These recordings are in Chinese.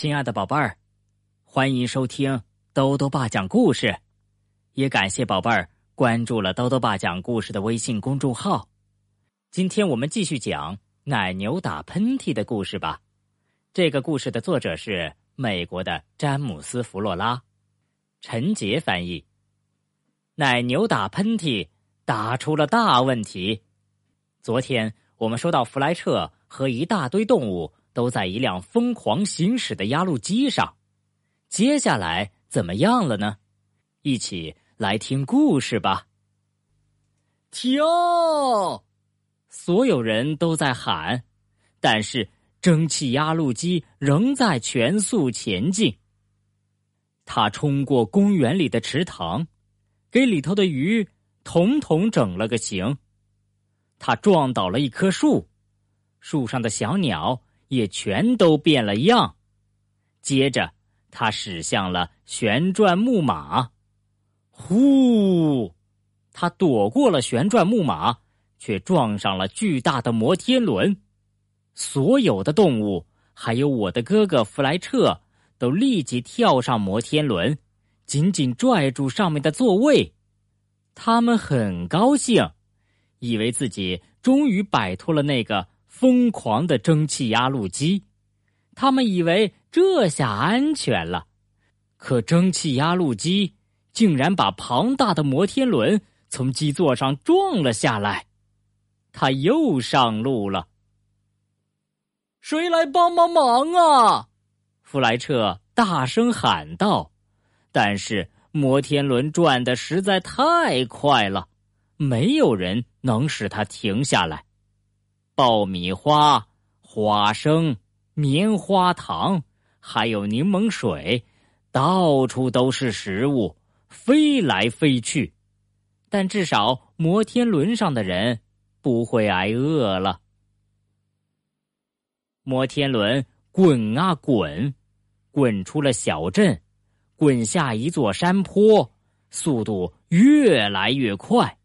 亲爱的宝贝儿，欢迎收听兜兜爸讲故事，也感谢宝贝儿关注了兜兜爸讲故事的微信公众号。今天我们继续讲奶牛打喷嚏的故事吧。这个故事的作者是美国的詹姆斯·弗洛拉，陈杰翻译。奶牛打喷嚏打出了大问题。昨天我们说到弗莱彻和一大堆动物。都在一辆疯狂行驶的压路机上，接下来怎么样了呢？一起来听故事吧。停！所有人都在喊，但是蒸汽压路机仍在全速前进。他冲过公园里的池塘，给里头的鱼统统整了个形。他撞倒了一棵树，树上的小鸟。也全都变了样。接着，他驶向了旋转木马。呼！他躲过了旋转木马，却撞上了巨大的摩天轮。所有的动物，还有我的哥哥弗莱彻，都立即跳上摩天轮，紧紧拽住上面的座位。他们很高兴，以为自己终于摆脱了那个。疯狂的蒸汽压路机，他们以为这下安全了，可蒸汽压路机竟然把庞大的摩天轮从基座上撞了下来，他又上路了。谁来帮帮忙啊？弗莱彻大声喊道。但是摩天轮转的实在太快了，没有人能使它停下来。爆米花、花生、棉花糖，还有柠檬水，到处都是食物，飞来飞去。但至少摩天轮上的人不会挨饿了。摩天轮滚啊滚，滚出了小镇，滚下一座山坡，速度越来越快。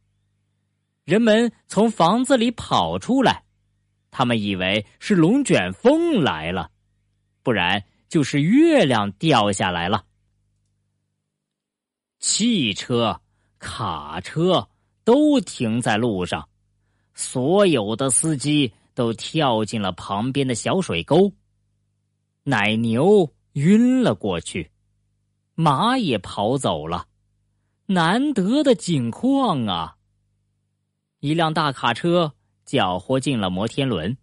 人们从房子里跑出来。他们以为是龙卷风来了，不然就是月亮掉下来了。汽车、卡车都停在路上，所有的司机都跳进了旁边的小水沟。奶牛晕了过去，马也跑走了，难得的景况啊！一辆大卡车。搅和进了摩天轮，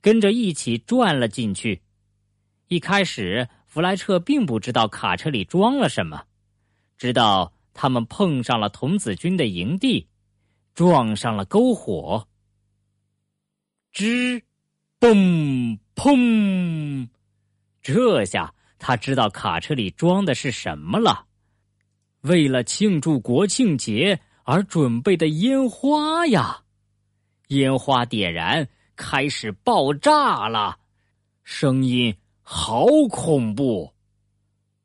跟着一起转了进去。一开始，弗莱彻并不知道卡车里装了什么，直到他们碰上了童子军的营地，撞上了篝火。吱，嘣，砰！这下他知道卡车里装的是什么了。为了庆祝国庆节而准备的烟花呀！烟花点燃，开始爆炸了，声音好恐怖。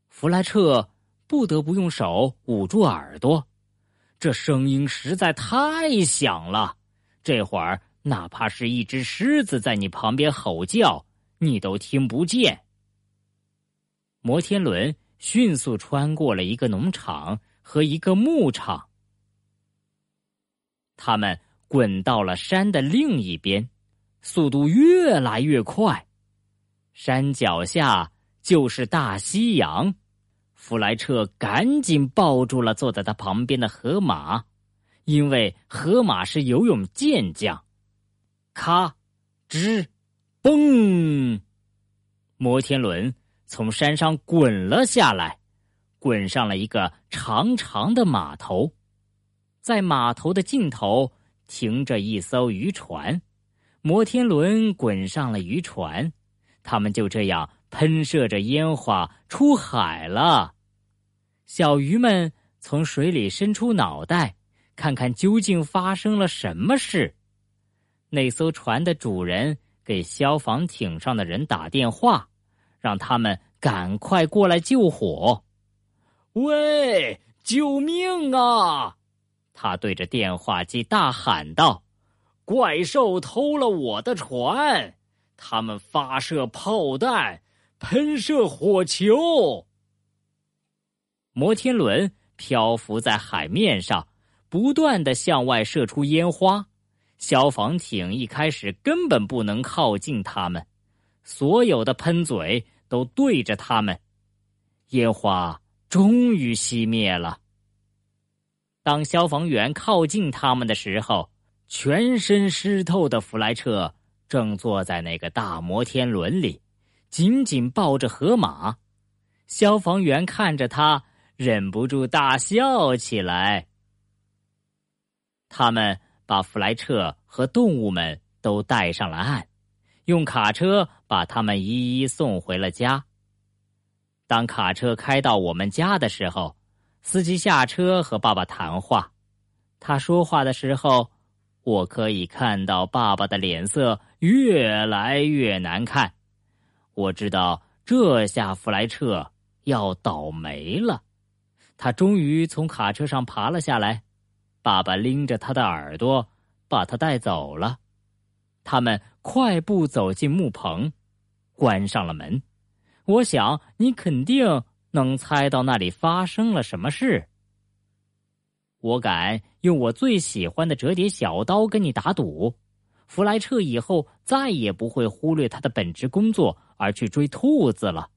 弗莱彻不得不用手捂住耳朵，这声音实在太响了。这会儿，哪怕是一只狮子在你旁边吼叫，你都听不见。摩天轮迅速穿过了一个农场和一个牧场，他们。滚到了山的另一边，速度越来越快。山脚下就是大西洋。弗莱彻赶紧抱住了坐在他旁边的河马，因为河马是游泳健将。咔，吱，嘣！摩天轮从山上滚了下来，滚上了一个长长的码头，在码头的尽头。停着一艘渔船，摩天轮滚上了渔船，他们就这样喷射着烟花出海了。小鱼们从水里伸出脑袋，看看究竟发生了什么事。那艘船的主人给消防艇上的人打电话，让他们赶快过来救火。喂，救命啊！他对着电话机大喊道：“怪兽偷了我的船，他们发射炮弹，喷射火球。摩天轮漂浮在海面上，不断的向外射出烟花。消防艇一开始根本不能靠近他们，所有的喷嘴都对着他们。烟花终于熄灭了。当消防员靠近他们的时候，全身湿透的弗莱彻正坐在那个大摩天轮里，紧紧抱着河马。消防员看着他，忍不住大笑起来。他们把弗莱彻和动物们都带上了岸，用卡车把他们一一送回了家。当卡车开到我们家的时候，司机下车和爸爸谈话。他说话的时候，我可以看到爸爸的脸色越来越难看。我知道这下弗莱彻要倒霉了。他终于从卡车上爬了下来，爸爸拎着他的耳朵，把他带走了。他们快步走进木棚，关上了门。我想你肯定能猜到那里发生了什么事。我敢用我最喜欢的折叠小刀跟你打赌，弗莱彻以后再也不会忽略他的本职工作而去追兔子了。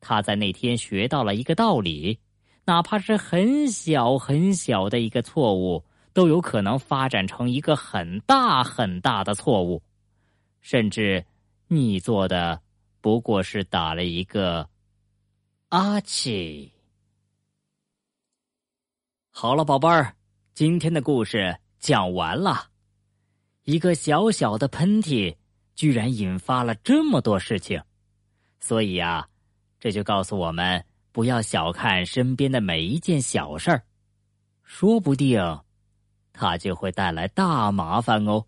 他在那天学到了一个道理：哪怕是很小很小的一个错误，都有可能发展成一个很大很大的错误，甚至你做的。不过是打了一个阿奇。好了，宝贝儿，今天的故事讲完了。一个小小的喷嚏，居然引发了这么多事情，所以啊，这就告诉我们不要小看身边的每一件小事儿，说不定它就会带来大麻烦哦。